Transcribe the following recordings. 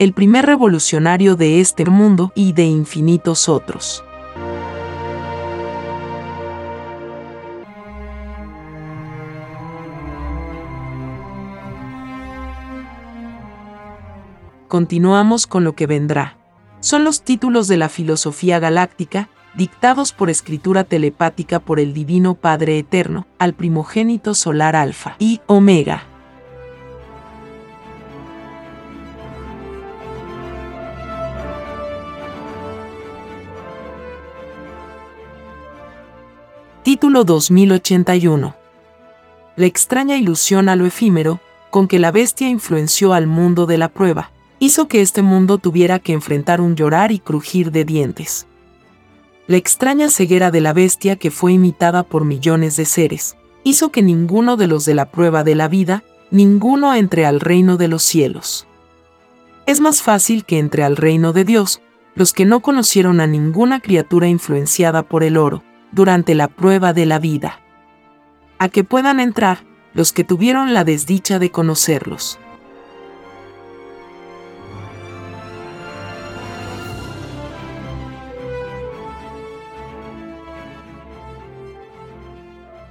el primer revolucionario de este mundo y de infinitos otros. Continuamos con lo que vendrá. Son los títulos de la filosofía galáctica, dictados por escritura telepática por el Divino Padre Eterno, al primogénito solar Alfa y Omega. Título 2081. La extraña ilusión a lo efímero, con que la bestia influenció al mundo de la prueba, hizo que este mundo tuviera que enfrentar un llorar y crujir de dientes. La extraña ceguera de la bestia que fue imitada por millones de seres, hizo que ninguno de los de la prueba de la vida, ninguno entre al reino de los cielos. Es más fácil que entre al reino de Dios, los que no conocieron a ninguna criatura influenciada por el oro, durante la prueba de la vida. A que puedan entrar los que tuvieron la desdicha de conocerlos.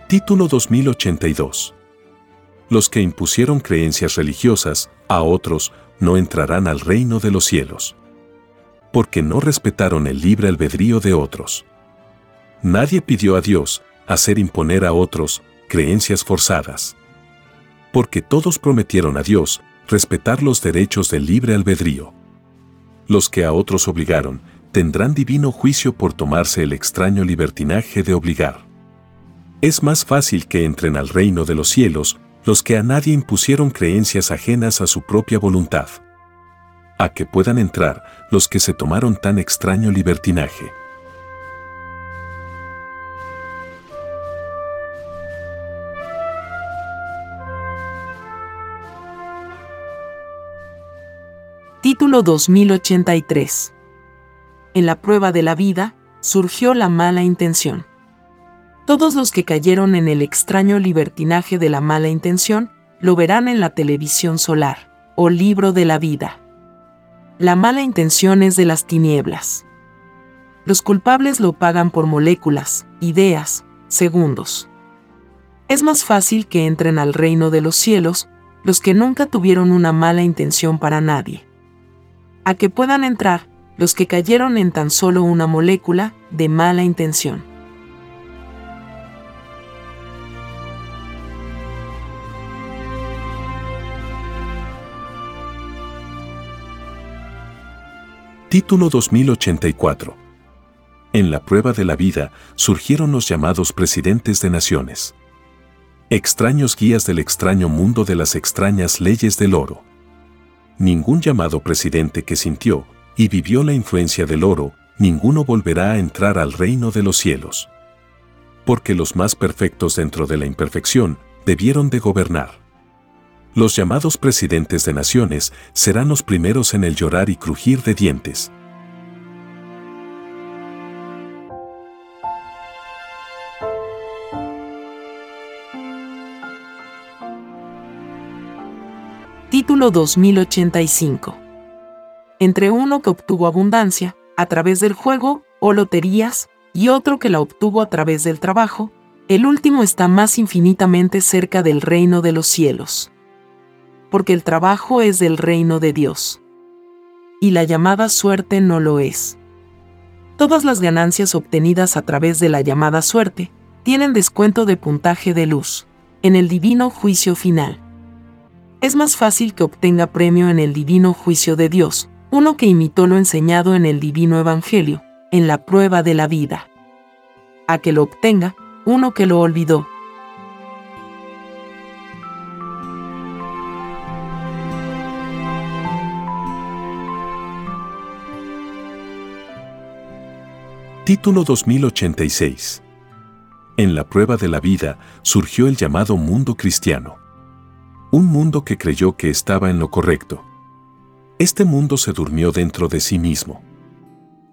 Título 2082 Los que impusieron creencias religiosas a otros no entrarán al reino de los cielos, porque no respetaron el libre albedrío de otros. Nadie pidió a Dios hacer imponer a otros creencias forzadas. Porque todos prometieron a Dios respetar los derechos del libre albedrío. Los que a otros obligaron tendrán divino juicio por tomarse el extraño libertinaje de obligar. Es más fácil que entren al reino de los cielos los que a nadie impusieron creencias ajenas a su propia voluntad. A que puedan entrar los que se tomaron tan extraño libertinaje. Título 2083. En la prueba de la vida, surgió la mala intención. Todos los que cayeron en el extraño libertinaje de la mala intención, lo verán en la televisión solar, o libro de la vida. La mala intención es de las tinieblas. Los culpables lo pagan por moléculas, ideas, segundos. Es más fácil que entren al reino de los cielos los que nunca tuvieron una mala intención para nadie a que puedan entrar los que cayeron en tan solo una molécula de mala intención. Título 2084. En la prueba de la vida surgieron los llamados presidentes de naciones. Extraños guías del extraño mundo de las extrañas leyes del oro. Ningún llamado presidente que sintió y vivió la influencia del oro, ninguno volverá a entrar al reino de los cielos. Porque los más perfectos dentro de la imperfección debieron de gobernar. Los llamados presidentes de naciones serán los primeros en el llorar y crujir de dientes. Título 2085. Entre uno que obtuvo abundancia a través del juego o loterías y otro que la obtuvo a través del trabajo, el último está más infinitamente cerca del reino de los cielos porque el trabajo es del reino de Dios. Y la llamada suerte no lo es. Todas las ganancias obtenidas a través de la llamada suerte tienen descuento de puntaje de luz en el divino juicio final. Es más fácil que obtenga premio en el divino juicio de Dios, uno que imitó lo enseñado en el divino evangelio, en la prueba de la vida. A que lo obtenga uno que lo olvidó, Título 2086. En la prueba de la vida surgió el llamado mundo cristiano. Un mundo que creyó que estaba en lo correcto. Este mundo se durmió dentro de sí mismo.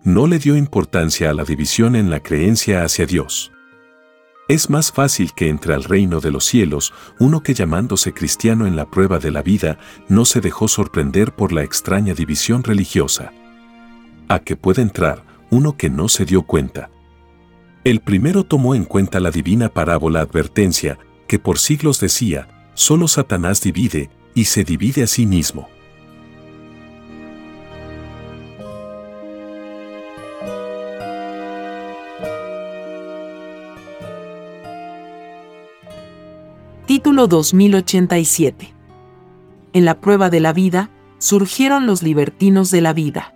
No le dio importancia a la división en la creencia hacia Dios. Es más fácil que entre al reino de los cielos uno que llamándose cristiano en la prueba de la vida no se dejó sorprender por la extraña división religiosa. A que puede entrar uno que no se dio cuenta. El primero tomó en cuenta la divina parábola advertencia, que por siglos decía, solo Satanás divide, y se divide a sí mismo. Título 2087 En la prueba de la vida, surgieron los libertinos de la vida.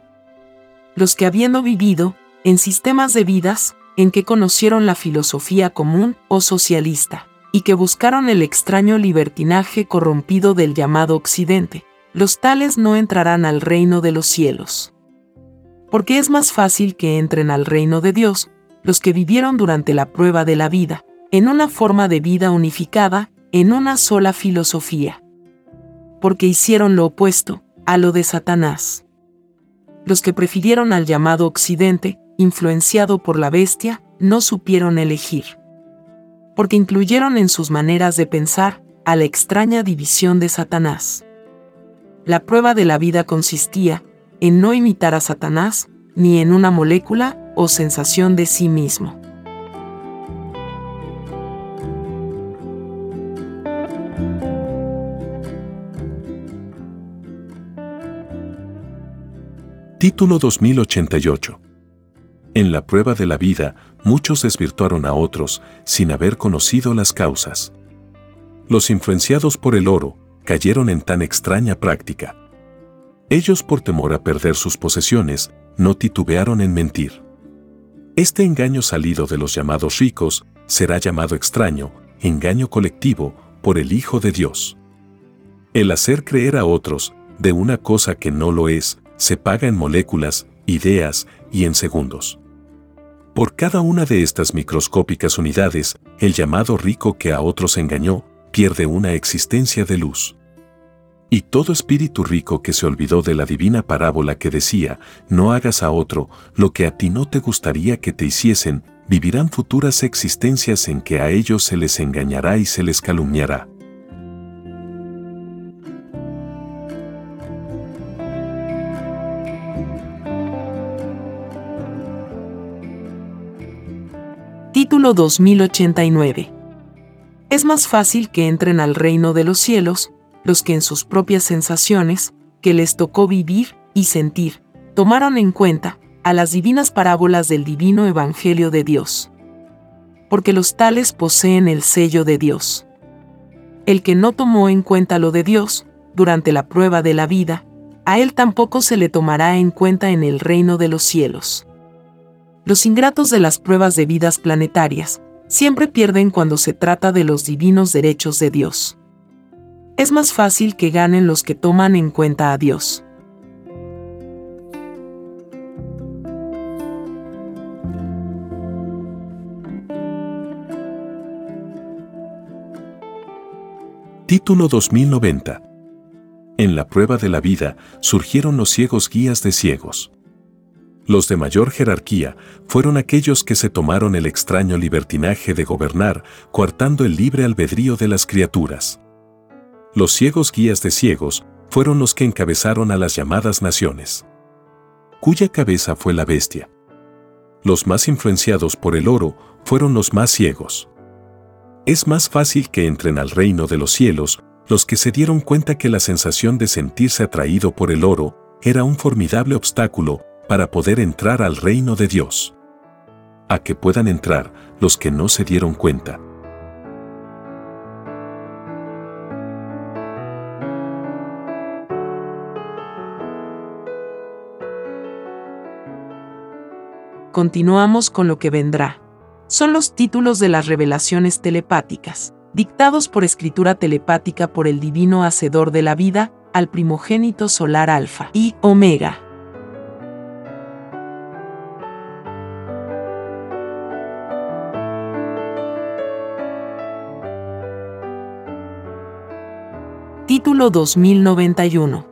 Los que habiendo vivido en sistemas de vidas en que conocieron la filosofía común o socialista, y que buscaron el extraño libertinaje corrompido del llamado Occidente, los tales no entrarán al reino de los cielos. Porque es más fácil que entren al reino de Dios los que vivieron durante la prueba de la vida, en una forma de vida unificada, en una sola filosofía. Porque hicieron lo opuesto a lo de Satanás los que prefirieron al llamado Occidente, influenciado por la bestia, no supieron elegir. Porque incluyeron en sus maneras de pensar a la extraña división de Satanás. La prueba de la vida consistía en no imitar a Satanás ni en una molécula o sensación de sí mismo. Título 2088. En la prueba de la vida, muchos desvirtuaron a otros sin haber conocido las causas. Los influenciados por el oro cayeron en tan extraña práctica. Ellos por temor a perder sus posesiones, no titubearon en mentir. Este engaño salido de los llamados ricos será llamado extraño, engaño colectivo, por el Hijo de Dios. El hacer creer a otros de una cosa que no lo es, se paga en moléculas, ideas y en segundos. Por cada una de estas microscópicas unidades, el llamado rico que a otros engañó pierde una existencia de luz. Y todo espíritu rico que se olvidó de la divina parábola que decía, no hagas a otro lo que a ti no te gustaría que te hiciesen, vivirán futuras existencias en que a ellos se les engañará y se les calumniará. Título 2089. Es más fácil que entren al reino de los cielos los que en sus propias sensaciones, que les tocó vivir y sentir, tomaron en cuenta a las divinas parábolas del divino Evangelio de Dios. Porque los tales poseen el sello de Dios. El que no tomó en cuenta lo de Dios, durante la prueba de la vida, a él tampoco se le tomará en cuenta en el reino de los cielos. Los ingratos de las pruebas de vidas planetarias siempre pierden cuando se trata de los divinos derechos de Dios. Es más fácil que ganen los que toman en cuenta a Dios. Título 2090 En la prueba de la vida surgieron los ciegos guías de ciegos. Los de mayor jerarquía fueron aquellos que se tomaron el extraño libertinaje de gobernar, coartando el libre albedrío de las criaturas. Los ciegos guías de ciegos fueron los que encabezaron a las llamadas naciones, cuya cabeza fue la bestia. Los más influenciados por el oro fueron los más ciegos. Es más fácil que entren al reino de los cielos los que se dieron cuenta que la sensación de sentirse atraído por el oro era un formidable obstáculo para poder entrar al reino de Dios. A que puedan entrar los que no se dieron cuenta. Continuamos con lo que vendrá son los títulos de las revelaciones telepáticas, dictados por escritura telepática por el divino hacedor de la vida, al primogénito solar Alfa y Omega. Título 2091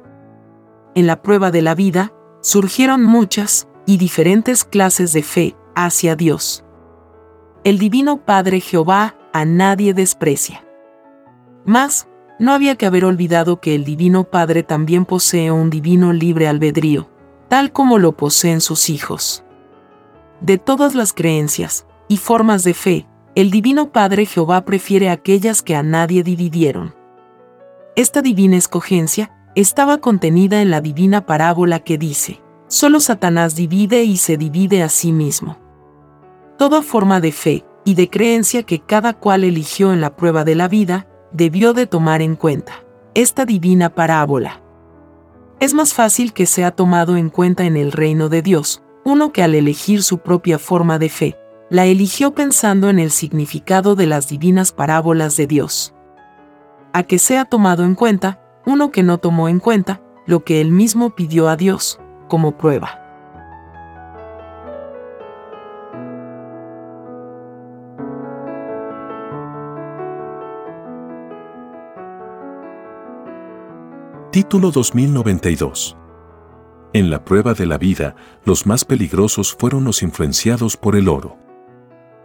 En la prueba de la vida, surgieron muchas y diferentes clases de fe hacia Dios el Divino Padre Jehová a nadie desprecia. Mas, no había que haber olvidado que el Divino Padre también posee un divino libre albedrío, tal como lo poseen sus hijos. De todas las creencias y formas de fe, el Divino Padre Jehová prefiere aquellas que a nadie dividieron. Esta divina escogencia estaba contenida en la divina parábola que dice, solo Satanás divide y se divide a sí mismo toda forma de fe y de creencia que cada cual eligió en la prueba de la vida, debió de tomar en cuenta esta divina parábola. Es más fácil que sea tomado en cuenta en el reino de Dios, uno que al elegir su propia forma de fe, la eligió pensando en el significado de las divinas parábolas de Dios. A que sea tomado en cuenta uno que no tomó en cuenta lo que él mismo pidió a Dios como prueba. Título 2092 En la prueba de la vida, los más peligrosos fueron los influenciados por el oro.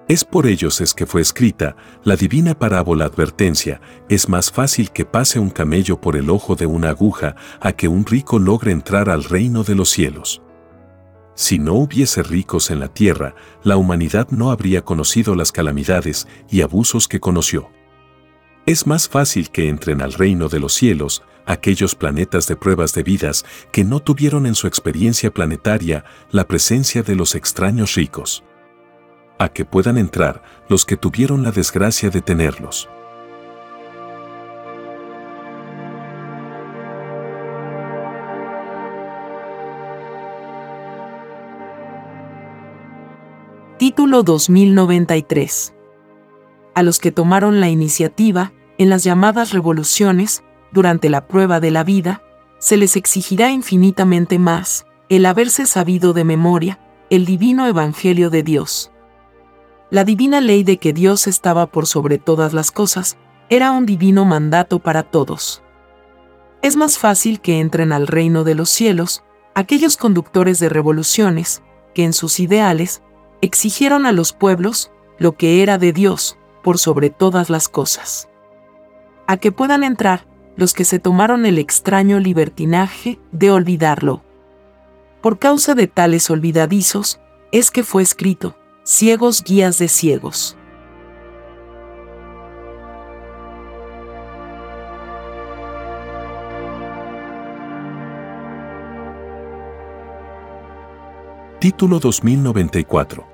Es por ellos es que fue escrita la divina parábola advertencia, es más fácil que pase un camello por el ojo de una aguja a que un rico logre entrar al reino de los cielos. Si no hubiese ricos en la tierra, la humanidad no habría conocido las calamidades y abusos que conoció. Es más fácil que entren al reino de los cielos aquellos planetas de pruebas de vidas que no tuvieron en su experiencia planetaria la presencia de los extraños ricos. A que puedan entrar los que tuvieron la desgracia de tenerlos. Título 2093 A los que tomaron la iniciativa en las llamadas revoluciones, durante la prueba de la vida, se les exigirá infinitamente más el haberse sabido de memoria el divino Evangelio de Dios. La divina ley de que Dios estaba por sobre todas las cosas era un divino mandato para todos. Es más fácil que entren al reino de los cielos aquellos conductores de revoluciones que en sus ideales exigieron a los pueblos lo que era de Dios por sobre todas las cosas. A que puedan entrar los que se tomaron el extraño libertinaje de olvidarlo. Por causa de tales olvidadizos, es que fue escrito, ciegos guías de ciegos. Título 2094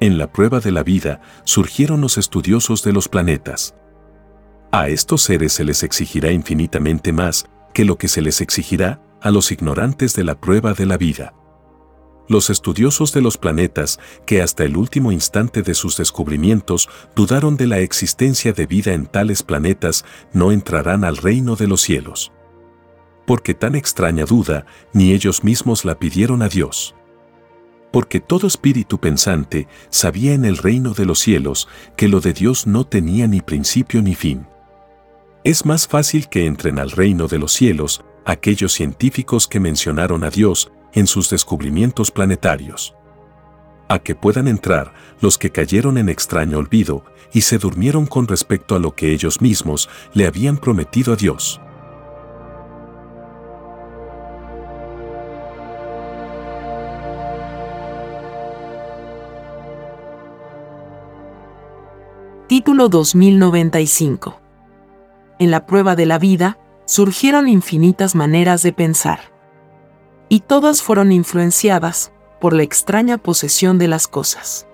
En la prueba de la vida surgieron los estudiosos de los planetas. A estos seres se les exigirá infinitamente más que lo que se les exigirá a los ignorantes de la prueba de la vida. Los estudiosos de los planetas, que hasta el último instante de sus descubrimientos dudaron de la existencia de vida en tales planetas, no entrarán al reino de los cielos. Porque tan extraña duda, ni ellos mismos la pidieron a Dios. Porque todo espíritu pensante sabía en el reino de los cielos que lo de Dios no tenía ni principio ni fin. Es más fácil que entren al reino de los cielos aquellos científicos que mencionaron a Dios en sus descubrimientos planetarios. A que puedan entrar los que cayeron en extraño olvido y se durmieron con respecto a lo que ellos mismos le habían prometido a Dios. Título 2095 En la prueba de la vida, surgieron infinitas maneras de pensar y todas fueron influenciadas por la extraña posesión de las cosas.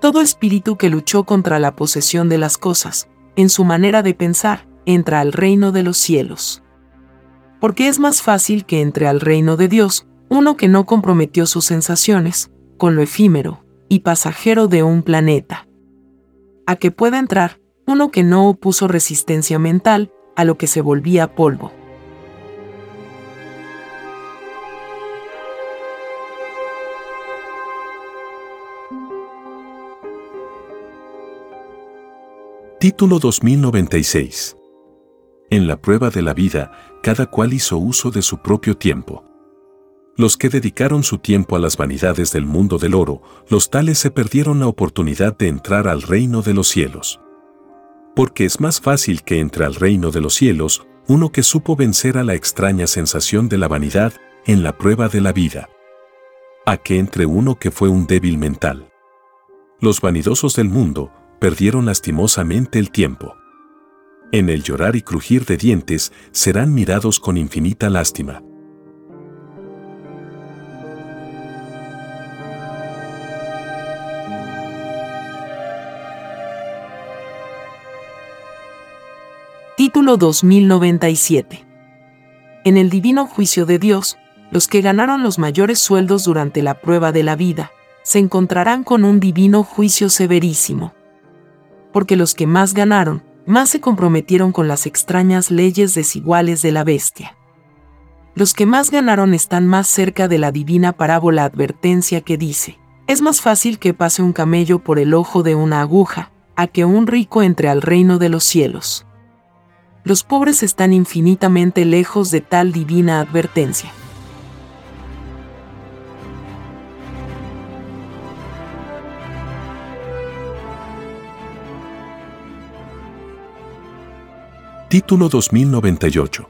Todo espíritu que luchó contra la posesión de las cosas, en su manera de pensar, entra al reino de los cielos. Porque es más fácil que entre al reino de Dios uno que no comprometió sus sensaciones con lo efímero y pasajero de un planeta. A que pueda entrar uno que no opuso resistencia mental a lo que se volvía polvo. Título 2096. En la prueba de la vida, cada cual hizo uso de su propio tiempo. Los que dedicaron su tiempo a las vanidades del mundo del oro, los tales se perdieron la oportunidad de entrar al reino de los cielos. Porque es más fácil que entre al reino de los cielos uno que supo vencer a la extraña sensación de la vanidad en la prueba de la vida. A que entre uno que fue un débil mental. Los vanidosos del mundo, perdieron lastimosamente el tiempo. En el llorar y crujir de dientes serán mirados con infinita lástima. Título 2097 En el divino juicio de Dios, los que ganaron los mayores sueldos durante la prueba de la vida, se encontrarán con un divino juicio severísimo porque los que más ganaron, más se comprometieron con las extrañas leyes desiguales de la bestia. Los que más ganaron están más cerca de la divina parábola advertencia que dice, es más fácil que pase un camello por el ojo de una aguja, a que un rico entre al reino de los cielos. Los pobres están infinitamente lejos de tal divina advertencia. Título 2098.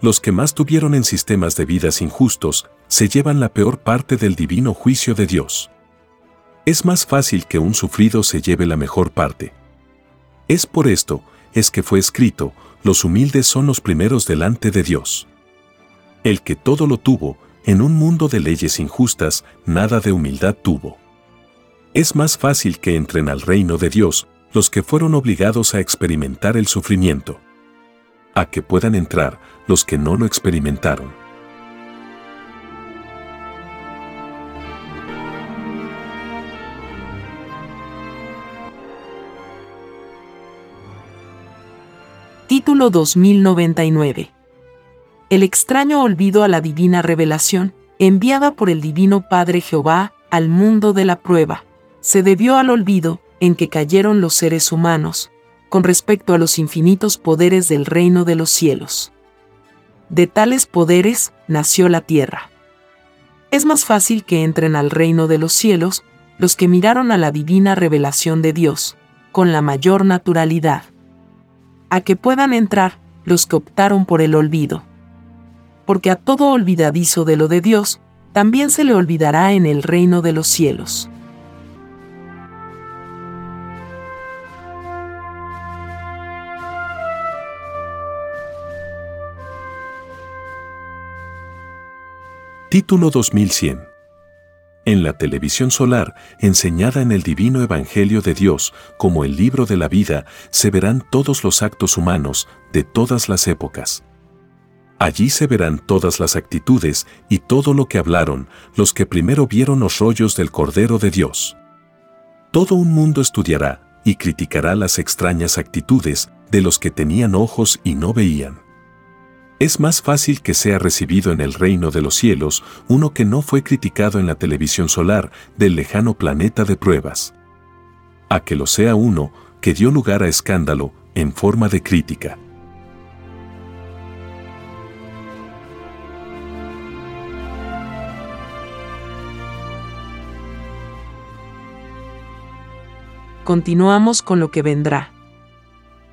Los que más tuvieron en sistemas de vidas injustos se llevan la peor parte del divino juicio de Dios. Es más fácil que un sufrido se lleve la mejor parte. Es por esto, es que fue escrito, los humildes son los primeros delante de Dios. El que todo lo tuvo, en un mundo de leyes injustas, nada de humildad tuvo. Es más fácil que entren al reino de Dios los que fueron obligados a experimentar el sufrimiento. A que puedan entrar los que no lo experimentaron. Título 2099 El extraño olvido a la divina revelación, enviada por el Divino Padre Jehová al mundo de la prueba, se debió al olvido en que cayeron los seres humanos, con respecto a los infinitos poderes del reino de los cielos. De tales poderes nació la tierra. Es más fácil que entren al reino de los cielos los que miraron a la divina revelación de Dios, con la mayor naturalidad. A que puedan entrar los que optaron por el olvido. Porque a todo olvidadizo de lo de Dios, también se le olvidará en el reino de los cielos. Título 2100. En la televisión solar, enseñada en el divino Evangelio de Dios como el libro de la vida, se verán todos los actos humanos de todas las épocas. Allí se verán todas las actitudes y todo lo que hablaron los que primero vieron los rollos del Cordero de Dios. Todo un mundo estudiará y criticará las extrañas actitudes de los que tenían ojos y no veían. Es más fácil que sea recibido en el reino de los cielos uno que no fue criticado en la televisión solar del lejano planeta de pruebas. A que lo sea uno que dio lugar a escándalo en forma de crítica. continuamos con lo que vendrá.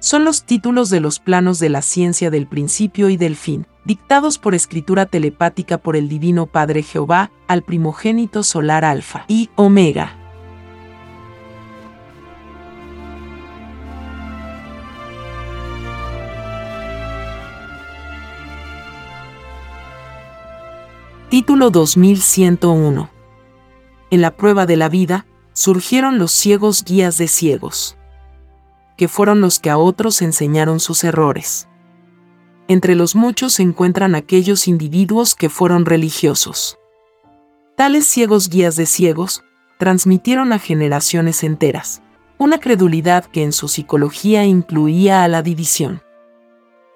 Son los títulos de los planos de la ciencia del principio y del fin, dictados por escritura telepática por el Divino Padre Jehová al primogénito solar Alfa y Omega. Título 2101. En la prueba de la vida, surgieron los ciegos guías de ciegos, que fueron los que a otros enseñaron sus errores. Entre los muchos se encuentran aquellos individuos que fueron religiosos. Tales ciegos guías de ciegos transmitieron a generaciones enteras una credulidad que en su psicología incluía a la división.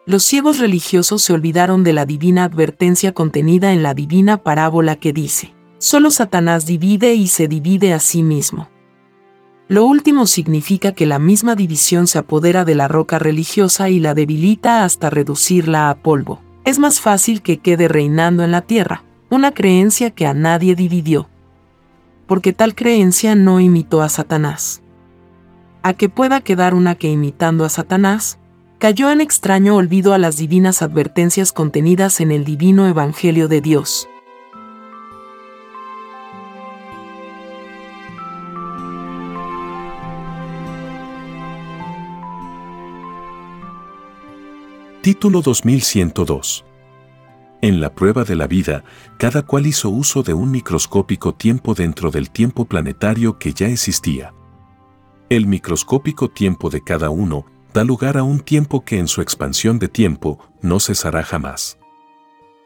Los ciegos religiosos se olvidaron de la divina advertencia contenida en la divina parábola que dice, Solo Satanás divide y se divide a sí mismo. Lo último significa que la misma división se apodera de la roca religiosa y la debilita hasta reducirla a polvo. Es más fácil que quede reinando en la tierra, una creencia que a nadie dividió. Porque tal creencia no imitó a Satanás. A que pueda quedar una que imitando a Satanás, cayó en extraño olvido a las divinas advertencias contenidas en el divino Evangelio de Dios. Título 2102. En la prueba de la vida, cada cual hizo uso de un microscópico tiempo dentro del tiempo planetario que ya existía. El microscópico tiempo de cada uno da lugar a un tiempo que en su expansión de tiempo no cesará jamás.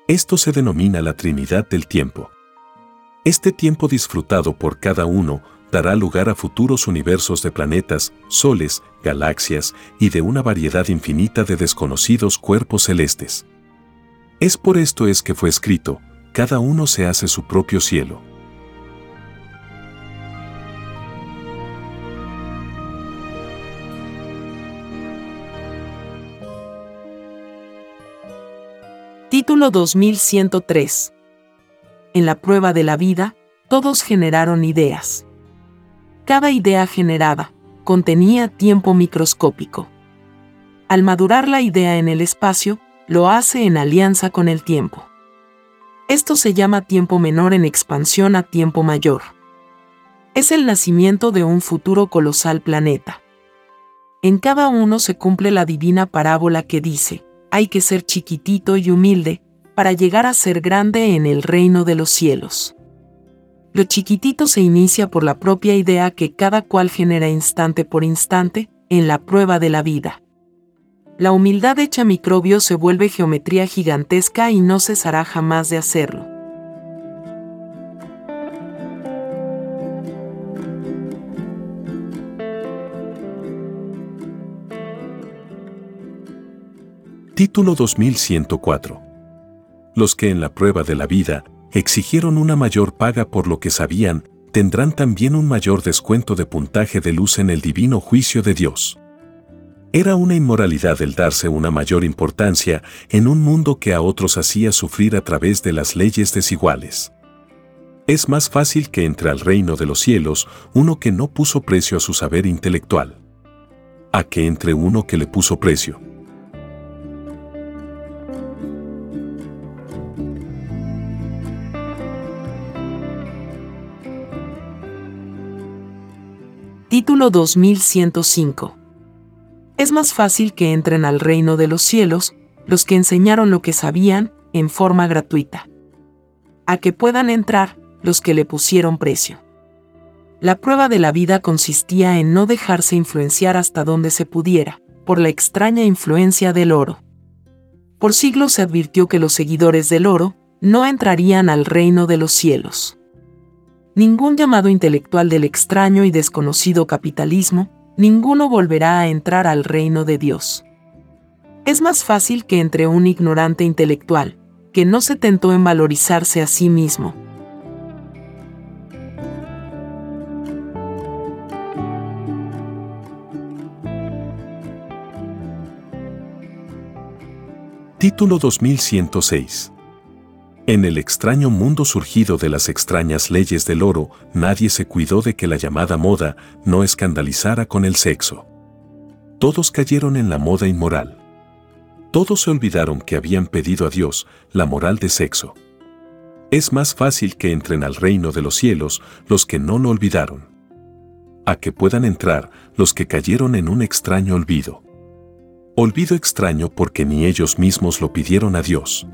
Esto se denomina la Trinidad del tiempo. Este tiempo disfrutado por cada uno dará lugar a futuros universos de planetas, soles, galaxias y de una variedad infinita de desconocidos cuerpos celestes. Es por esto es que fue escrito, cada uno se hace su propio cielo. Título 2103 En la prueba de la vida, todos generaron ideas. Cada idea generada contenía tiempo microscópico. Al madurar la idea en el espacio, lo hace en alianza con el tiempo. Esto se llama tiempo menor en expansión a tiempo mayor. Es el nacimiento de un futuro colosal planeta. En cada uno se cumple la divina parábola que dice, hay que ser chiquitito y humilde para llegar a ser grande en el reino de los cielos. Lo chiquitito se inicia por la propia idea que cada cual genera instante por instante en la prueba de la vida. La humildad hecha microbio se vuelve geometría gigantesca y no cesará jamás de hacerlo. Título 2104. Los que en la prueba de la vida exigieron una mayor paga por lo que sabían, tendrán también un mayor descuento de puntaje de luz en el divino juicio de Dios. Era una inmoralidad el darse una mayor importancia en un mundo que a otros hacía sufrir a través de las leyes desiguales. Es más fácil que entre al reino de los cielos uno que no puso precio a su saber intelectual, a que entre uno que le puso precio. Título 2105. Es más fácil que entren al reino de los cielos los que enseñaron lo que sabían en forma gratuita. A que puedan entrar los que le pusieron precio. La prueba de la vida consistía en no dejarse influenciar hasta donde se pudiera, por la extraña influencia del oro. Por siglos se advirtió que los seguidores del oro no entrarían al reino de los cielos. Ningún llamado intelectual del extraño y desconocido capitalismo, ninguno volverá a entrar al reino de Dios. Es más fácil que entre un ignorante intelectual, que no se tentó en valorizarse a sí mismo. Título 2106 en el extraño mundo surgido de las extrañas leyes del oro, nadie se cuidó de que la llamada moda no escandalizara con el sexo. Todos cayeron en la moda inmoral. Todos se olvidaron que habían pedido a Dios la moral de sexo. Es más fácil que entren al reino de los cielos los que no lo olvidaron. A que puedan entrar los que cayeron en un extraño olvido. Olvido extraño porque ni ellos mismos lo pidieron a Dios.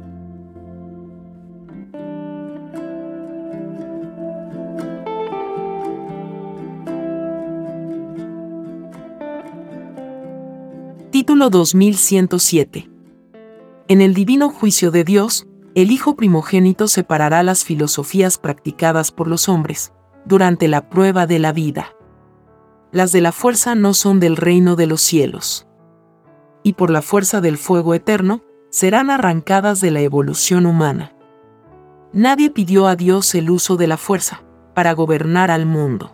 Título 2107. En el divino juicio de Dios, el Hijo primogénito separará las filosofías practicadas por los hombres durante la prueba de la vida. Las de la fuerza no son del reino de los cielos. Y por la fuerza del fuego eterno, serán arrancadas de la evolución humana. Nadie pidió a Dios el uso de la fuerza para gobernar al mundo.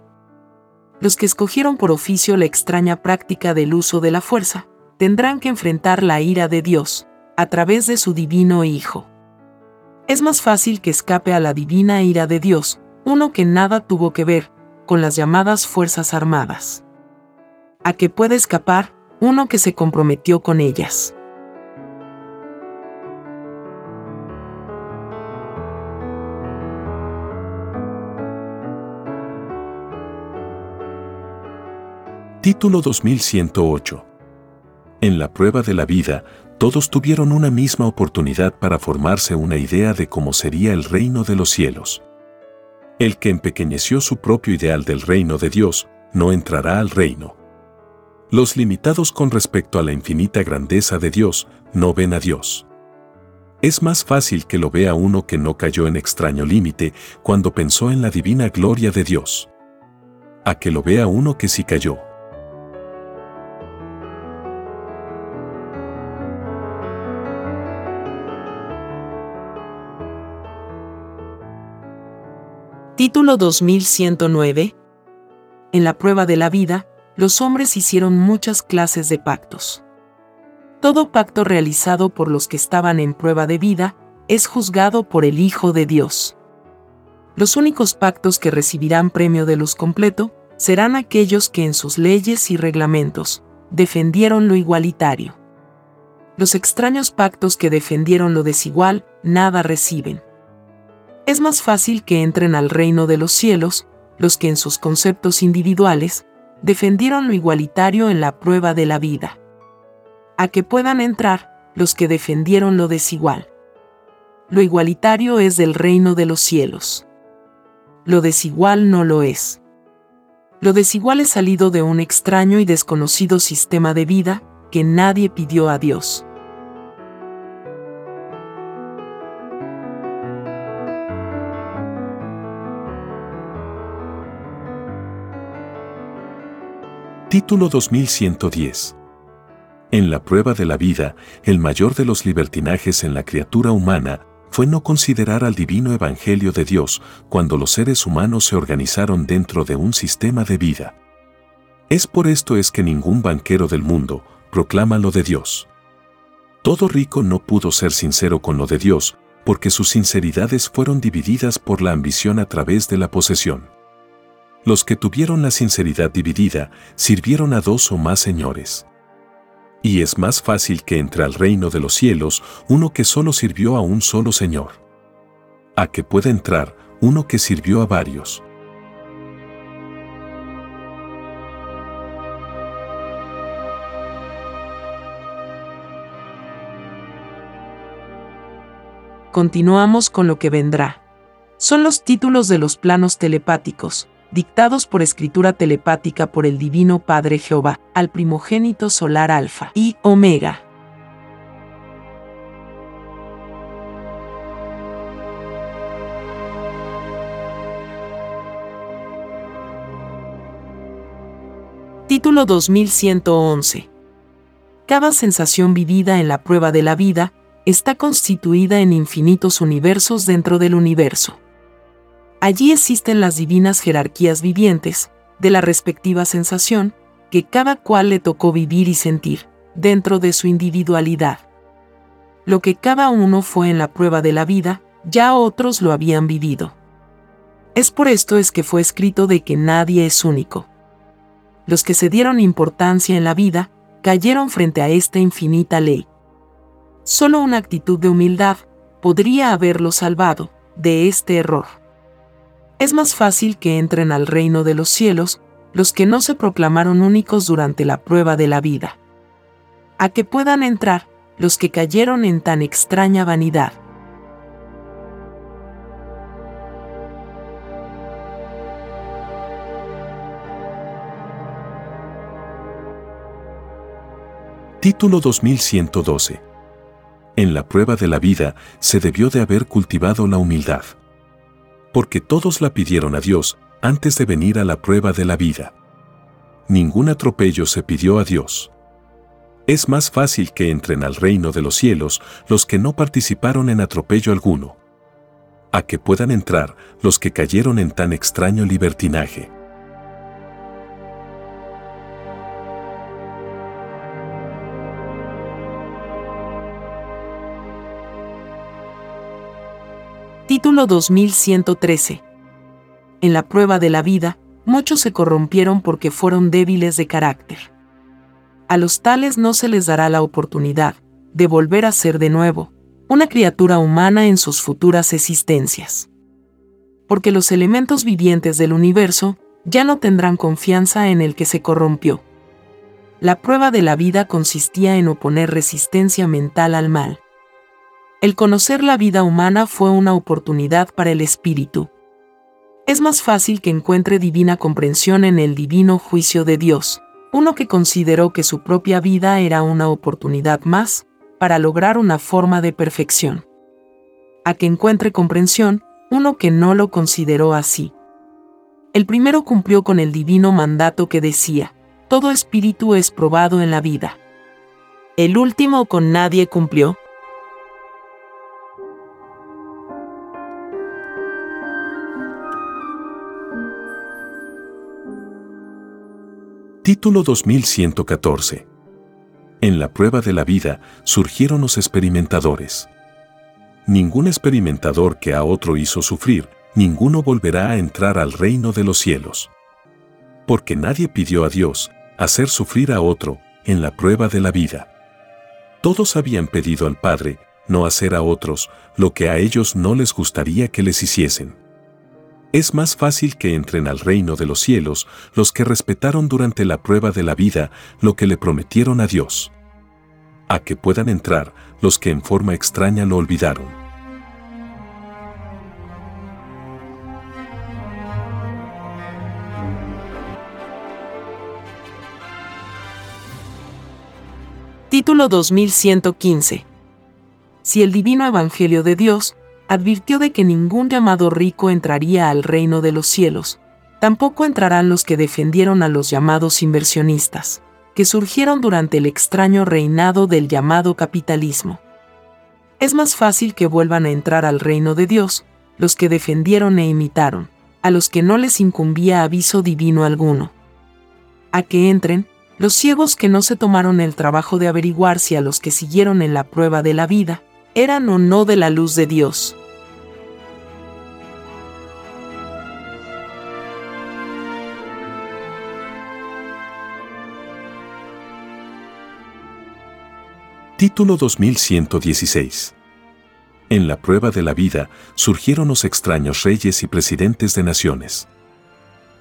Los que escogieron por oficio la extraña práctica del uso de la fuerza, tendrán que enfrentar la ira de Dios, a través de su divino Hijo. Es más fácil que escape a la divina ira de Dios, uno que nada tuvo que ver con las llamadas Fuerzas Armadas. A que puede escapar uno que se comprometió con ellas. Título 2108 en la prueba de la vida, todos tuvieron una misma oportunidad para formarse una idea de cómo sería el reino de los cielos. El que empequeñeció su propio ideal del reino de Dios, no entrará al reino. Los limitados con respecto a la infinita grandeza de Dios, no ven a Dios. Es más fácil que lo vea uno que no cayó en extraño límite cuando pensó en la divina gloria de Dios. A que lo vea uno que sí cayó. Título 2109. En la prueba de la vida, los hombres hicieron muchas clases de pactos. Todo pacto realizado por los que estaban en prueba de vida es juzgado por el Hijo de Dios. Los únicos pactos que recibirán premio de luz completo serán aquellos que en sus leyes y reglamentos defendieron lo igualitario. Los extraños pactos que defendieron lo desigual nada reciben es más fácil que entren al reino de los cielos los que en sus conceptos individuales defendieron lo igualitario en la prueba de la vida. A que puedan entrar los que defendieron lo desigual. Lo igualitario es del reino de los cielos. Lo desigual no lo es. Lo desigual es salido de un extraño y desconocido sistema de vida que nadie pidió a Dios. Título 2110. En la prueba de la vida, el mayor de los libertinajes en la criatura humana fue no considerar al divino evangelio de Dios cuando los seres humanos se organizaron dentro de un sistema de vida. Es por esto es que ningún banquero del mundo proclama lo de Dios. Todo rico no pudo ser sincero con lo de Dios, porque sus sinceridades fueron divididas por la ambición a través de la posesión. Los que tuvieron la sinceridad dividida sirvieron a dos o más señores. Y es más fácil que entre al reino de los cielos uno que solo sirvió a un solo señor. A que pueda entrar uno que sirvió a varios. Continuamos con lo que vendrá. Son los títulos de los planos telepáticos, dictados por escritura telepática por el Divino Padre Jehová, al primogénito solar Alfa y Omega. Título 2111. Cada sensación vivida en la prueba de la vida está constituida en infinitos universos dentro del universo. Allí existen las divinas jerarquías vivientes, de la respectiva sensación, que cada cual le tocó vivir y sentir, dentro de su individualidad. Lo que cada uno fue en la prueba de la vida, ya otros lo habían vivido. Es por esto es que fue escrito de que nadie es único los que se dieron importancia en la vida, cayeron frente a esta infinita ley. Solo una actitud de humildad podría haberlos salvado de este error. Es más fácil que entren al reino de los cielos los que no se proclamaron únicos durante la prueba de la vida. A que puedan entrar los que cayeron en tan extraña vanidad. Título 2112. En la prueba de la vida se debió de haber cultivado la humildad. Porque todos la pidieron a Dios antes de venir a la prueba de la vida. Ningún atropello se pidió a Dios. Es más fácil que entren al reino de los cielos los que no participaron en atropello alguno. A que puedan entrar los que cayeron en tan extraño libertinaje. Título 2113. En la prueba de la vida, muchos se corrompieron porque fueron débiles de carácter. A los tales no se les dará la oportunidad de volver a ser de nuevo una criatura humana en sus futuras existencias. Porque los elementos vivientes del universo ya no tendrán confianza en el que se corrompió. La prueba de la vida consistía en oponer resistencia mental al mal el conocer la vida humana fue una oportunidad para el espíritu. Es más fácil que encuentre divina comprensión en el divino juicio de Dios, uno que consideró que su propia vida era una oportunidad más para lograr una forma de perfección. A que encuentre comprensión uno que no lo consideró así. El primero cumplió con el divino mandato que decía, todo espíritu es probado en la vida. El último con nadie cumplió, Título 2114. En la prueba de la vida surgieron los experimentadores. Ningún experimentador que a otro hizo sufrir, ninguno volverá a entrar al reino de los cielos. Porque nadie pidió a Dios hacer sufrir a otro en la prueba de la vida. Todos habían pedido al Padre no hacer a otros lo que a ellos no les gustaría que les hiciesen es más fácil que entren al reino de los cielos los que respetaron durante la prueba de la vida lo que le prometieron a Dios. A que puedan entrar los que en forma extraña lo olvidaron. Título 2115. Si el divino Evangelio de Dios advirtió de que ningún llamado rico entraría al reino de los cielos, tampoco entrarán los que defendieron a los llamados inversionistas, que surgieron durante el extraño reinado del llamado capitalismo. Es más fácil que vuelvan a entrar al reino de Dios los que defendieron e imitaron, a los que no les incumbía aviso divino alguno. A que entren los ciegos que no se tomaron el trabajo de averiguar si a los que siguieron en la prueba de la vida, eran o no de la luz de Dios. Título 2116. En la prueba de la vida surgieron los extraños reyes y presidentes de naciones.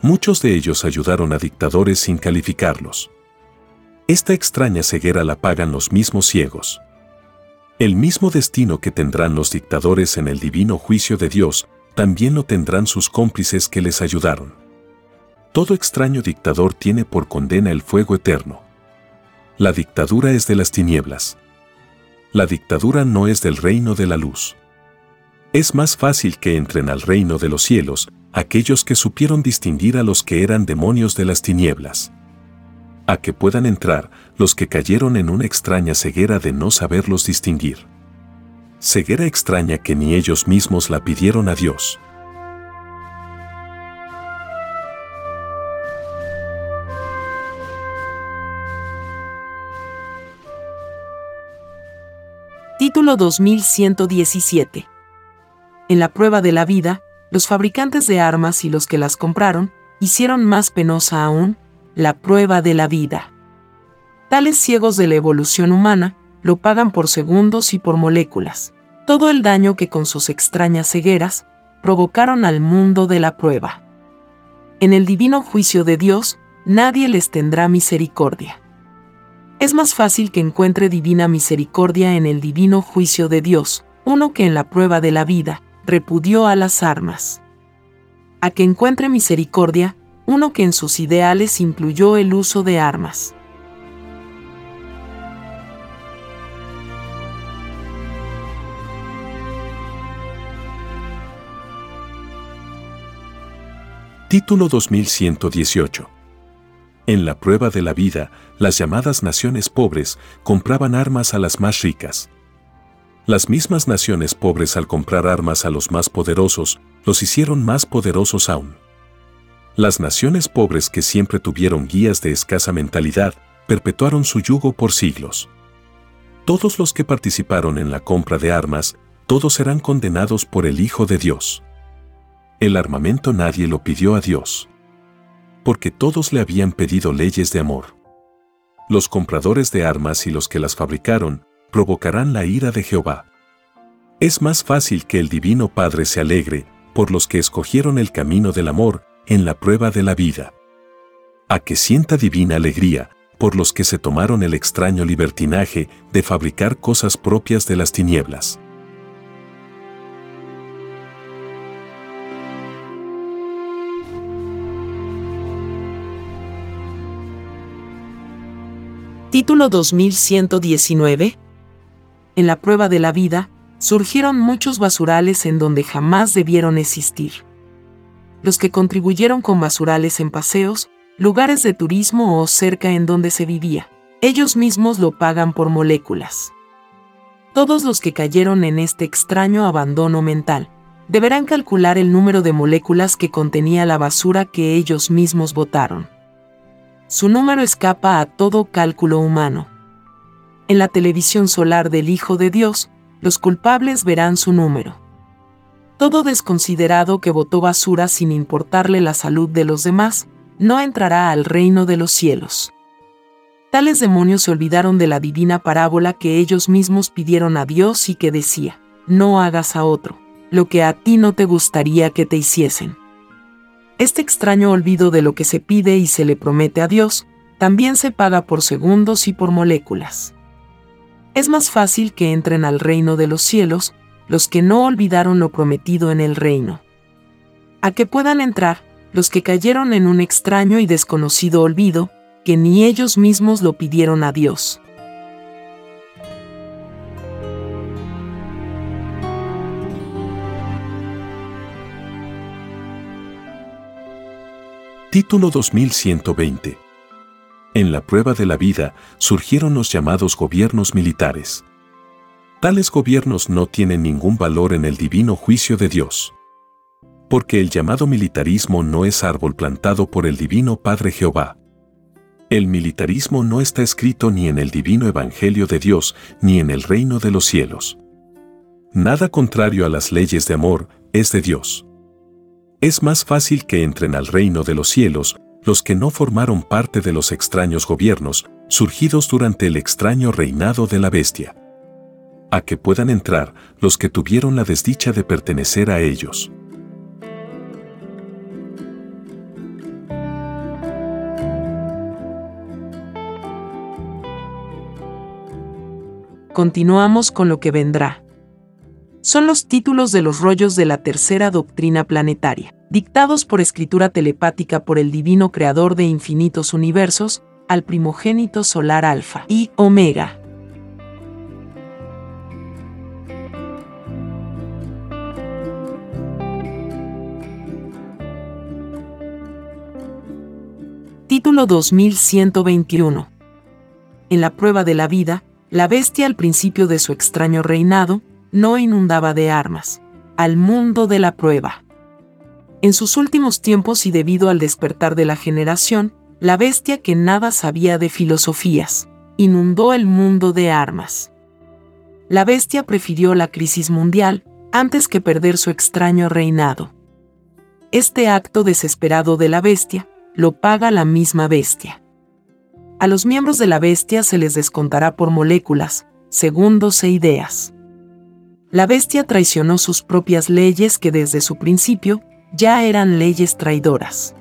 Muchos de ellos ayudaron a dictadores sin calificarlos. Esta extraña ceguera la pagan los mismos ciegos. El mismo destino que tendrán los dictadores en el divino juicio de Dios, también lo tendrán sus cómplices que les ayudaron. Todo extraño dictador tiene por condena el fuego eterno. La dictadura es de las tinieblas la dictadura no es del reino de la luz. Es más fácil que entren al reino de los cielos aquellos que supieron distinguir a los que eran demonios de las tinieblas. a que puedan entrar los que cayeron en una extraña ceguera de no saberlos distinguir. Ceguera extraña que ni ellos mismos la pidieron a Dios. Título 2117. En la prueba de la vida, los fabricantes de armas y los que las compraron hicieron más penosa aún la prueba de la vida. Tales ciegos de la evolución humana lo pagan por segundos y por moléculas, todo el daño que con sus extrañas cegueras provocaron al mundo de la prueba. En el divino juicio de Dios, nadie les tendrá misericordia. Es más fácil que encuentre divina misericordia en el divino juicio de Dios, uno que en la prueba de la vida repudió a las armas. A que encuentre misericordia, uno que en sus ideales incluyó el uso de armas. Título 2118 en la prueba de la vida, las llamadas naciones pobres compraban armas a las más ricas. Las mismas naciones pobres al comprar armas a los más poderosos, los hicieron más poderosos aún. Las naciones pobres que siempre tuvieron guías de escasa mentalidad, perpetuaron su yugo por siglos. Todos los que participaron en la compra de armas, todos serán condenados por el Hijo de Dios. El armamento nadie lo pidió a Dios porque todos le habían pedido leyes de amor. Los compradores de armas y los que las fabricaron provocarán la ira de Jehová. Es más fácil que el Divino Padre se alegre por los que escogieron el camino del amor en la prueba de la vida. A que sienta divina alegría por los que se tomaron el extraño libertinaje de fabricar cosas propias de las tinieblas. Título 2119. En la prueba de la vida, surgieron muchos basurales en donde jamás debieron existir. Los que contribuyeron con basurales en paseos, lugares de turismo o cerca en donde se vivía, ellos mismos lo pagan por moléculas. Todos los que cayeron en este extraño abandono mental, deberán calcular el número de moléculas que contenía la basura que ellos mismos votaron su número escapa a todo cálculo humano. En la televisión solar del Hijo de Dios, los culpables verán su número. Todo desconsiderado que votó basura sin importarle la salud de los demás, no entrará al reino de los cielos. Tales demonios se olvidaron de la divina parábola que ellos mismos pidieron a Dios y que decía, no hagas a otro lo que a ti no te gustaría que te hiciesen. Este extraño olvido de lo que se pide y se le promete a Dios, también se paga por segundos y por moléculas. Es más fácil que entren al reino de los cielos los que no olvidaron lo prometido en el reino. A que puedan entrar los que cayeron en un extraño y desconocido olvido, que ni ellos mismos lo pidieron a Dios. Título 2120. En la prueba de la vida surgieron los llamados gobiernos militares. Tales gobiernos no tienen ningún valor en el divino juicio de Dios. Porque el llamado militarismo no es árbol plantado por el divino Padre Jehová. El militarismo no está escrito ni en el divino Evangelio de Dios ni en el reino de los cielos. Nada contrario a las leyes de amor es de Dios es más fácil que entren al reino de los cielos los que no formaron parte de los extraños gobiernos surgidos durante el extraño reinado de la bestia. A que puedan entrar los que tuvieron la desdicha de pertenecer a ellos. Continuamos con lo que vendrá son los títulos de los rollos de la tercera doctrina planetaria, dictados por escritura telepática por el divino creador de infinitos universos, al primogénito solar Alfa y Omega. Título 2121. En la prueba de la vida, la bestia al principio de su extraño reinado, no inundaba de armas, al mundo de la prueba. En sus últimos tiempos y debido al despertar de la generación, la bestia que nada sabía de filosofías, inundó el mundo de armas. La bestia prefirió la crisis mundial antes que perder su extraño reinado. Este acto desesperado de la bestia lo paga la misma bestia. A los miembros de la bestia se les descontará por moléculas, segundos e ideas. La bestia traicionó sus propias leyes que desde su principio ya eran leyes traidoras.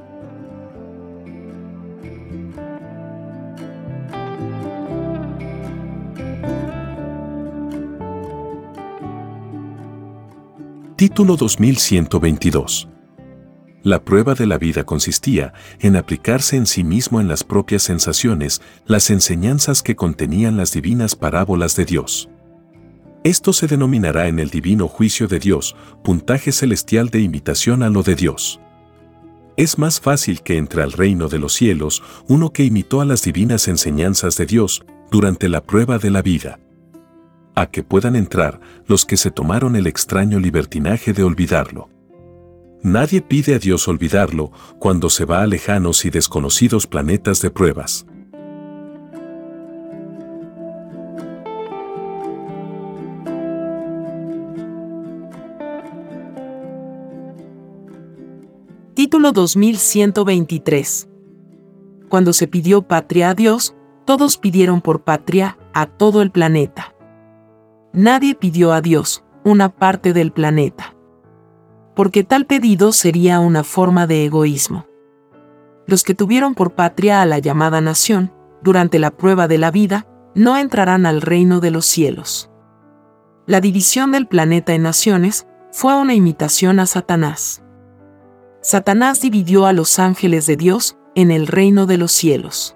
Título 2122 la prueba de la vida consistía en aplicarse en sí mismo en las propias sensaciones las enseñanzas que contenían las divinas parábolas de Dios. Esto se denominará en el divino juicio de Dios puntaje celestial de imitación a lo de Dios. Es más fácil que entre al reino de los cielos uno que imitó a las divinas enseñanzas de Dios durante la prueba de la vida. A que puedan entrar los que se tomaron el extraño libertinaje de olvidarlo. Nadie pide a Dios olvidarlo cuando se va a lejanos y desconocidos planetas de pruebas. Título 2123 Cuando se pidió patria a Dios, todos pidieron por patria a todo el planeta. Nadie pidió a Dios una parte del planeta porque tal pedido sería una forma de egoísmo. Los que tuvieron por patria a la llamada nación, durante la prueba de la vida, no entrarán al reino de los cielos. La división del planeta en naciones fue una imitación a Satanás. Satanás dividió a los ángeles de Dios en el reino de los cielos.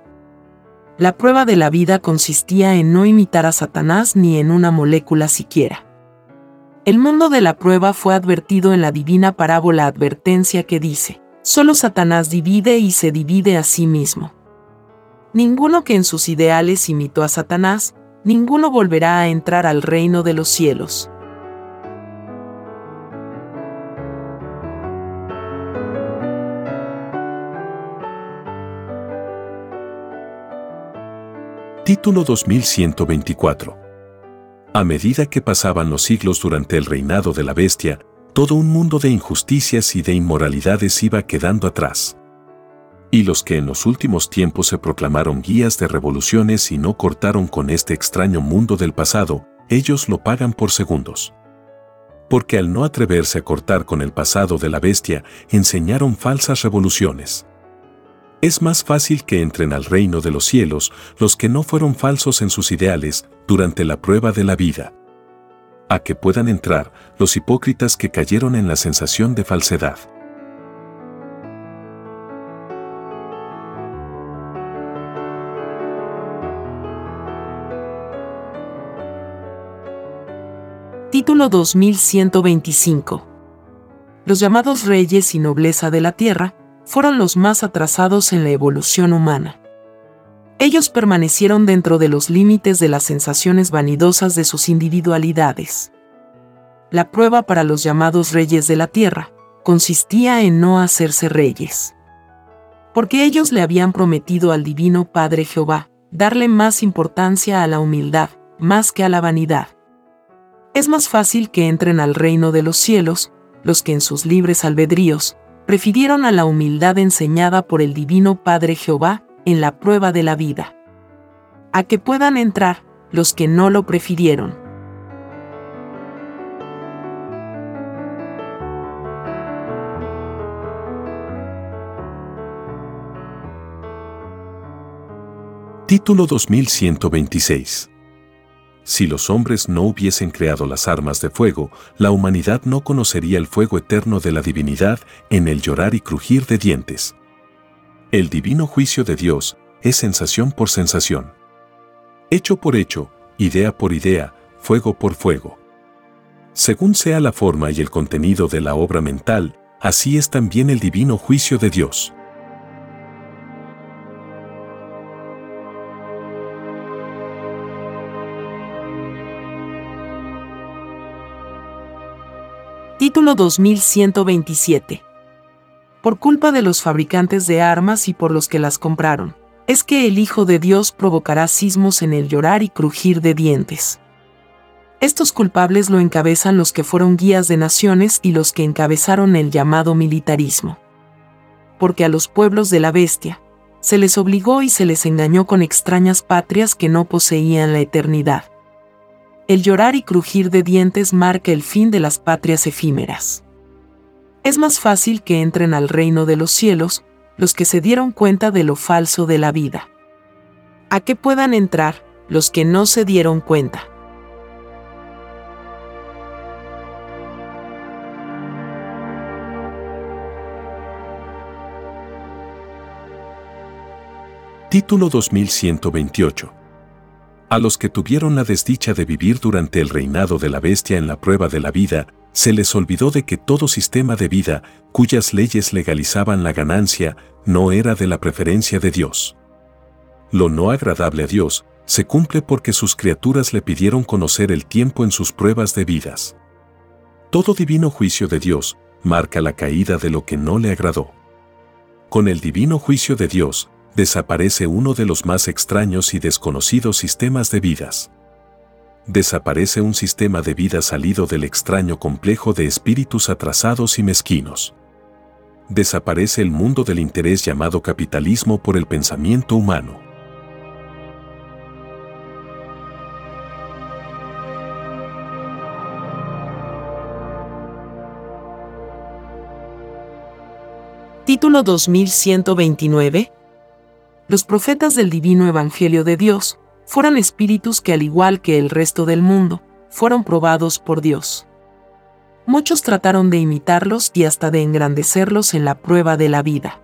La prueba de la vida consistía en no imitar a Satanás ni en una molécula siquiera. El mundo de la prueba fue advertido en la divina parábola advertencia que dice, solo Satanás divide y se divide a sí mismo. Ninguno que en sus ideales imitó a Satanás, ninguno volverá a entrar al reino de los cielos. Título 2124 a medida que pasaban los siglos durante el reinado de la bestia, todo un mundo de injusticias y de inmoralidades iba quedando atrás. Y los que en los últimos tiempos se proclamaron guías de revoluciones y no cortaron con este extraño mundo del pasado, ellos lo pagan por segundos. Porque al no atreverse a cortar con el pasado de la bestia, enseñaron falsas revoluciones. Es más fácil que entren al reino de los cielos los que no fueron falsos en sus ideales durante la prueba de la vida. A que puedan entrar los hipócritas que cayeron en la sensación de falsedad. Título 2125 Los llamados reyes y nobleza de la tierra fueron los más atrasados en la evolución humana. Ellos permanecieron dentro de los límites de las sensaciones vanidosas de sus individualidades. La prueba para los llamados reyes de la tierra consistía en no hacerse reyes. Porque ellos le habían prometido al Divino Padre Jehová darle más importancia a la humildad, más que a la vanidad. Es más fácil que entren al reino de los cielos los que en sus libres albedríos prefirieron a la humildad enseñada por el Divino Padre Jehová en la prueba de la vida. A que puedan entrar los que no lo prefirieron. Título 2126 si los hombres no hubiesen creado las armas de fuego, la humanidad no conocería el fuego eterno de la divinidad en el llorar y crujir de dientes. El divino juicio de Dios es sensación por sensación. Hecho por hecho, idea por idea, fuego por fuego. Según sea la forma y el contenido de la obra mental, así es también el divino juicio de Dios. Título 2127. Por culpa de los fabricantes de armas y por los que las compraron, es que el Hijo de Dios provocará sismos en el llorar y crujir de dientes. Estos culpables lo encabezan los que fueron guías de naciones y los que encabezaron el llamado militarismo. Porque a los pueblos de la bestia, se les obligó y se les engañó con extrañas patrias que no poseían la eternidad. El llorar y crujir de dientes marca el fin de las patrias efímeras. Es más fácil que entren al reino de los cielos los que se dieron cuenta de lo falso de la vida. A que puedan entrar los que no se dieron cuenta. Título 2128. A los que tuvieron la desdicha de vivir durante el reinado de la bestia en la prueba de la vida, se les olvidó de que todo sistema de vida, cuyas leyes legalizaban la ganancia, no era de la preferencia de Dios. Lo no agradable a Dios, se cumple porque sus criaturas le pidieron conocer el tiempo en sus pruebas de vidas. Todo divino juicio de Dios marca la caída de lo que no le agradó. Con el divino juicio de Dios, desaparece uno de los más extraños y desconocidos sistemas de vidas. Desaparece un sistema de vida salido del extraño complejo de espíritus atrasados y mezquinos. Desaparece el mundo del interés llamado capitalismo por el pensamiento humano. Título 2129 los profetas del divino Evangelio de Dios fueron espíritus que al igual que el resto del mundo, fueron probados por Dios. Muchos trataron de imitarlos y hasta de engrandecerlos en la prueba de la vida.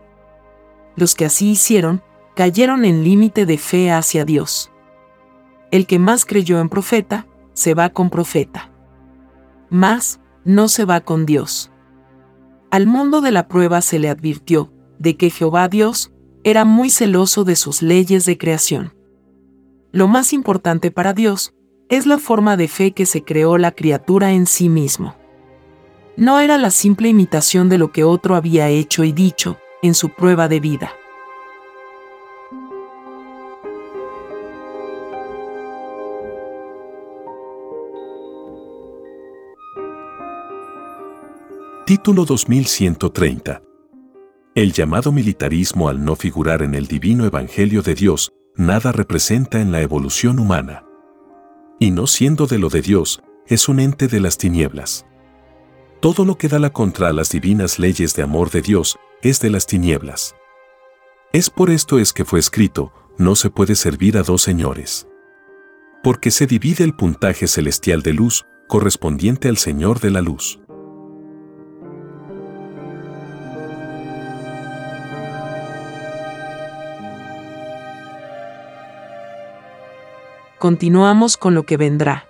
Los que así hicieron, cayeron en límite de fe hacia Dios. El que más creyó en profeta, se va con profeta. Más, no se va con Dios. Al mundo de la prueba se le advirtió, de que Jehová Dios, era muy celoso de sus leyes de creación. Lo más importante para Dios es la forma de fe que se creó la criatura en sí mismo. No era la simple imitación de lo que otro había hecho y dicho en su prueba de vida. Título 2130 el llamado militarismo al no figurar en el divino Evangelio de Dios, nada representa en la evolución humana. Y no siendo de lo de Dios, es un ente de las tinieblas. Todo lo que da la contra a las divinas leyes de amor de Dios es de las tinieblas. Es por esto es que fue escrito, no se puede servir a dos señores. Porque se divide el puntaje celestial de luz correspondiente al Señor de la luz. Continuamos con lo que vendrá.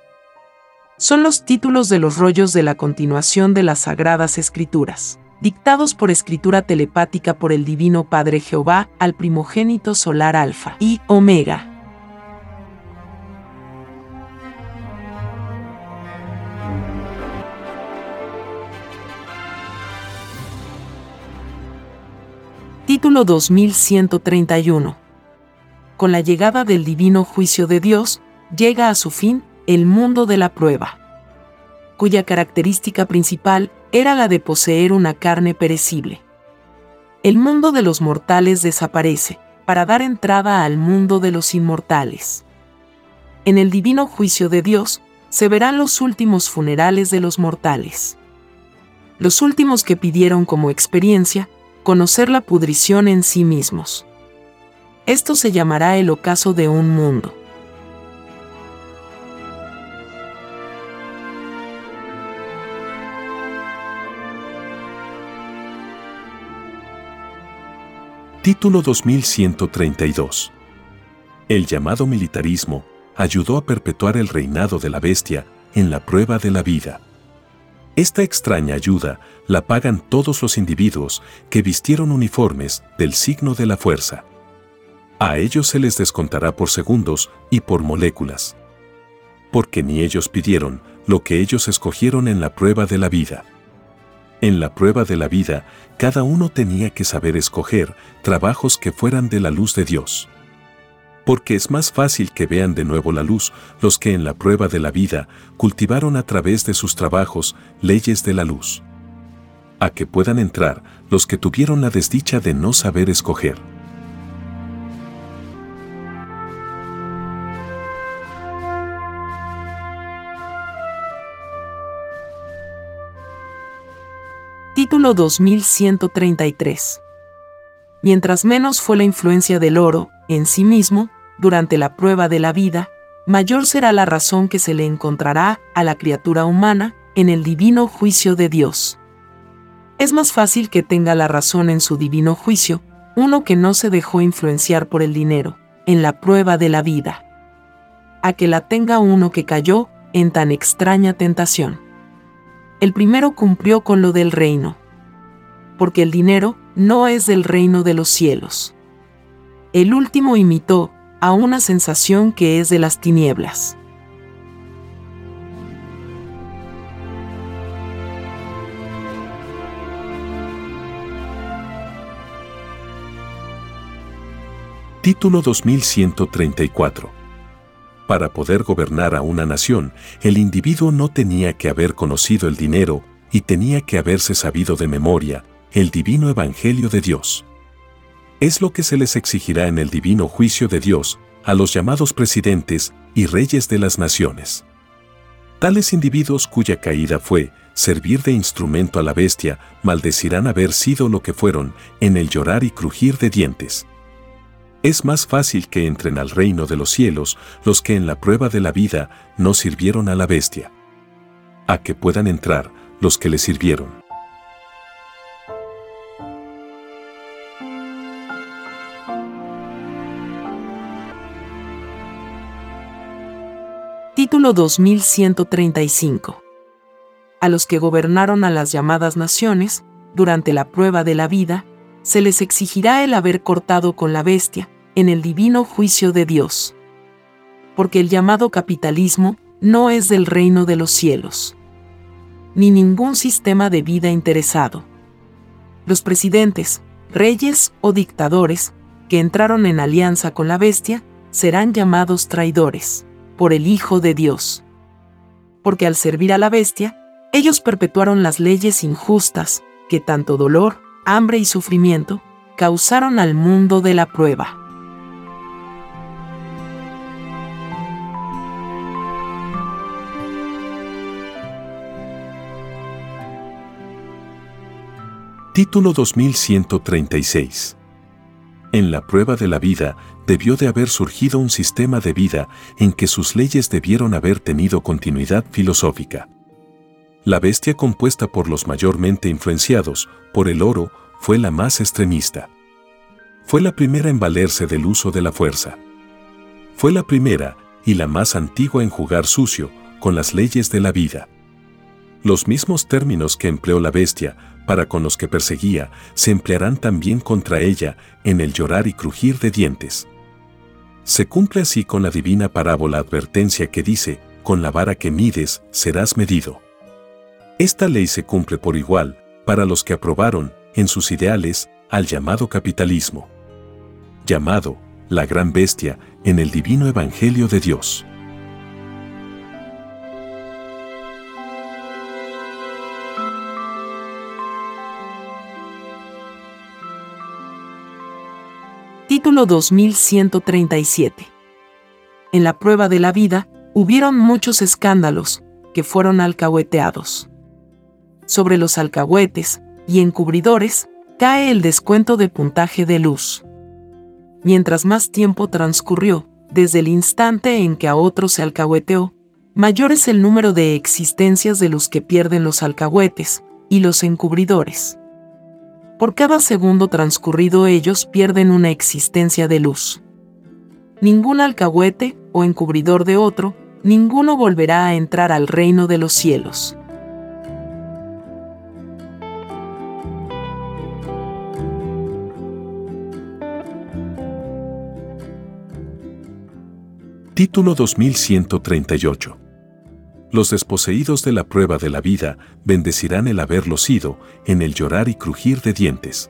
Son los títulos de los rollos de la continuación de las Sagradas Escrituras, dictados por escritura telepática por el Divino Padre Jehová al primogénito solar Alfa y Omega. Título 2131 con la llegada del divino juicio de Dios, llega a su fin el mundo de la prueba, cuya característica principal era la de poseer una carne perecible. El mundo de los mortales desaparece, para dar entrada al mundo de los inmortales. En el divino juicio de Dios, se verán los últimos funerales de los mortales. Los últimos que pidieron como experiencia conocer la pudrición en sí mismos. Esto se llamará el ocaso de un mundo. Título 2132. El llamado militarismo ayudó a perpetuar el reinado de la bestia en la prueba de la vida. Esta extraña ayuda la pagan todos los individuos que vistieron uniformes del signo de la fuerza. A ellos se les descontará por segundos y por moléculas. Porque ni ellos pidieron lo que ellos escogieron en la prueba de la vida. En la prueba de la vida, cada uno tenía que saber escoger trabajos que fueran de la luz de Dios. Porque es más fácil que vean de nuevo la luz los que en la prueba de la vida cultivaron a través de sus trabajos leyes de la luz. A que puedan entrar los que tuvieron la desdicha de no saber escoger. Título 2133. Mientras menos fue la influencia del oro, en sí mismo, durante la prueba de la vida, mayor será la razón que se le encontrará a la criatura humana en el divino juicio de Dios. Es más fácil que tenga la razón en su divino juicio uno que no se dejó influenciar por el dinero, en la prueba de la vida, a que la tenga uno que cayó en tan extraña tentación. El primero cumplió con lo del reino, porque el dinero no es del reino de los cielos. El último imitó a una sensación que es de las tinieblas. Título 2134 para poder gobernar a una nación, el individuo no tenía que haber conocido el dinero y tenía que haberse sabido de memoria el divino evangelio de Dios. Es lo que se les exigirá en el divino juicio de Dios a los llamados presidentes y reyes de las naciones. Tales individuos cuya caída fue servir de instrumento a la bestia maldecirán haber sido lo que fueron en el llorar y crujir de dientes. Es más fácil que entren al reino de los cielos los que en la prueba de la vida no sirvieron a la bestia. A que puedan entrar los que le sirvieron. Título 2135 A los que gobernaron a las llamadas naciones, durante la prueba de la vida, se les exigirá el haber cortado con la bestia, en el divino juicio de Dios. Porque el llamado capitalismo no es del reino de los cielos, ni ningún sistema de vida interesado. Los presidentes, reyes o dictadores que entraron en alianza con la bestia serán llamados traidores por el Hijo de Dios. Porque al servir a la bestia, ellos perpetuaron las leyes injustas que tanto dolor, hambre y sufrimiento causaron al mundo de la prueba. Título 2136 En la prueba de la vida debió de haber surgido un sistema de vida en que sus leyes debieron haber tenido continuidad filosófica. La bestia compuesta por los mayormente influenciados por el oro fue la más extremista. Fue la primera en valerse del uso de la fuerza. Fue la primera y la más antigua en jugar sucio con las leyes de la vida. Los mismos términos que empleó la bestia para con los que perseguía se emplearán también contra ella en el llorar y crujir de dientes. Se cumple así con la divina parábola advertencia que dice, con la vara que mides serás medido. Esta ley se cumple por igual para los que aprobaron, en sus ideales, al llamado capitalismo. Llamado, la gran bestia, en el divino Evangelio de Dios. Título 2137 En la prueba de la vida, hubieron muchos escándalos, que fueron alcahueteados sobre los alcahuetes y encubridores, cae el descuento de puntaje de luz. Mientras más tiempo transcurrió, desde el instante en que a otro se alcahueteó, mayor es el número de existencias de los que pierden los alcahuetes y los encubridores. Por cada segundo transcurrido ellos pierden una existencia de luz. Ningún alcahuete o encubridor de otro, ninguno volverá a entrar al reino de los cielos. Título 2138. Los desposeídos de la prueba de la vida bendecirán el haberlo sido, en el llorar y crujir de dientes.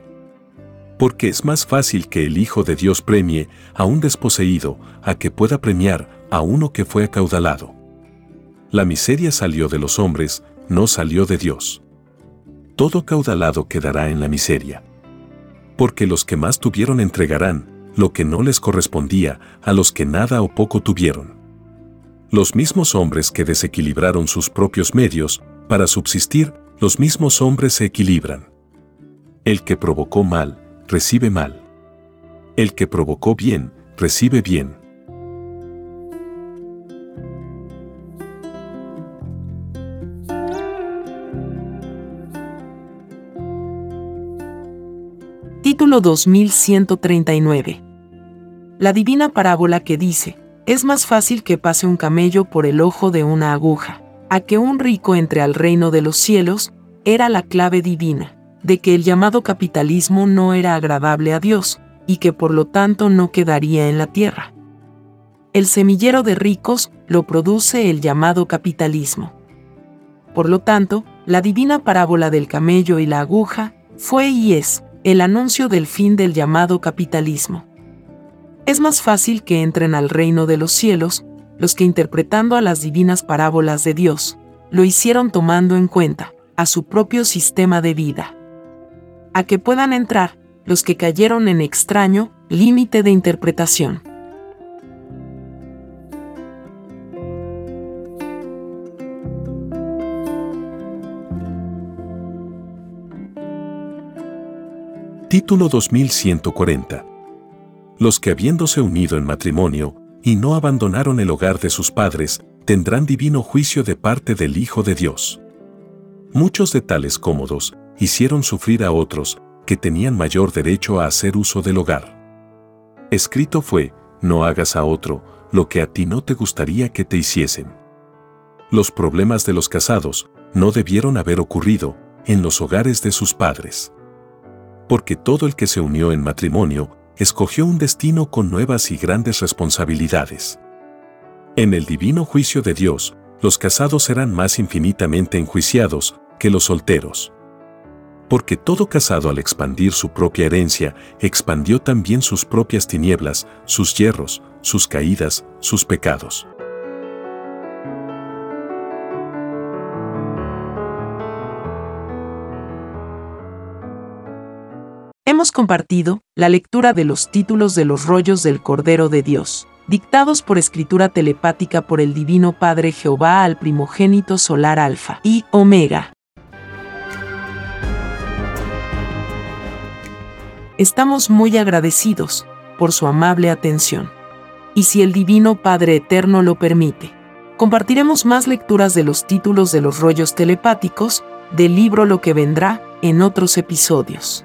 Porque es más fácil que el Hijo de Dios premie a un desposeído a que pueda premiar a uno que fue acaudalado. La miseria salió de los hombres, no salió de Dios. Todo caudalado quedará en la miseria. Porque los que más tuvieron entregarán lo que no les correspondía a los que nada o poco tuvieron. Los mismos hombres que desequilibraron sus propios medios para subsistir, los mismos hombres se equilibran. El que provocó mal, recibe mal. El que provocó bien, recibe bien. Título 2139. La divina parábola que dice, es más fácil que pase un camello por el ojo de una aguja, a que un rico entre al reino de los cielos, era la clave divina, de que el llamado capitalismo no era agradable a Dios, y que por lo tanto no quedaría en la tierra. El semillero de ricos lo produce el llamado capitalismo. Por lo tanto, la divina parábola del camello y la aguja fue y es el anuncio del fin del llamado capitalismo. Es más fácil que entren al reino de los cielos los que interpretando a las divinas parábolas de Dios, lo hicieron tomando en cuenta a su propio sistema de vida. A que puedan entrar los que cayeron en extraño límite de interpretación. Título 2140. Los que habiéndose unido en matrimonio, y no abandonaron el hogar de sus padres, tendrán divino juicio de parte del Hijo de Dios. Muchos de tales cómodos hicieron sufrir a otros, que tenían mayor derecho a hacer uso del hogar. Escrito fue, no hagas a otro lo que a ti no te gustaría que te hiciesen. Los problemas de los casados no debieron haber ocurrido en los hogares de sus padres porque todo el que se unió en matrimonio escogió un destino con nuevas y grandes responsabilidades. En el divino juicio de Dios, los casados serán más infinitamente enjuiciados que los solteros. Porque todo casado al expandir su propia herencia, expandió también sus propias tinieblas, sus hierros, sus caídas, sus pecados. Hemos compartido la lectura de los títulos de los rollos del Cordero de Dios, dictados por escritura telepática por el Divino Padre Jehová al primogénito solar Alfa y Omega. Estamos muy agradecidos por su amable atención. Y si el Divino Padre Eterno lo permite, compartiremos más lecturas de los títulos de los rollos telepáticos del libro Lo que vendrá en otros episodios.